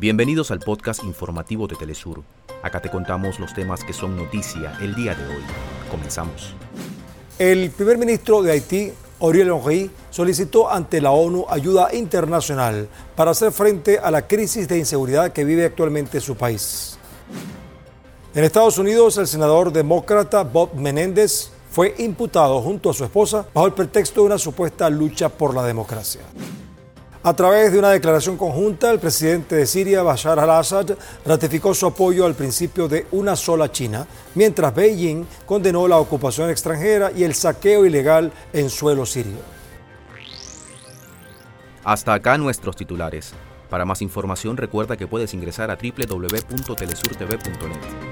Bienvenidos al podcast informativo de Telesur. Acá te contamos los temas que son noticia el día de hoy. Comenzamos. El primer ministro de Haití, Oriel Henry, solicitó ante la ONU ayuda internacional para hacer frente a la crisis de inseguridad que vive actualmente su país. En Estados Unidos, el senador demócrata Bob Menéndez fue imputado junto a su esposa bajo el pretexto de una supuesta lucha por la democracia. A través de una declaración conjunta, el presidente de Siria, Bashar al-Assad, ratificó su apoyo al principio de una sola China, mientras Beijing condenó la ocupación extranjera y el saqueo ilegal en suelo sirio. Hasta acá nuestros titulares. Para más información recuerda que puedes ingresar a www.telesurtv.net.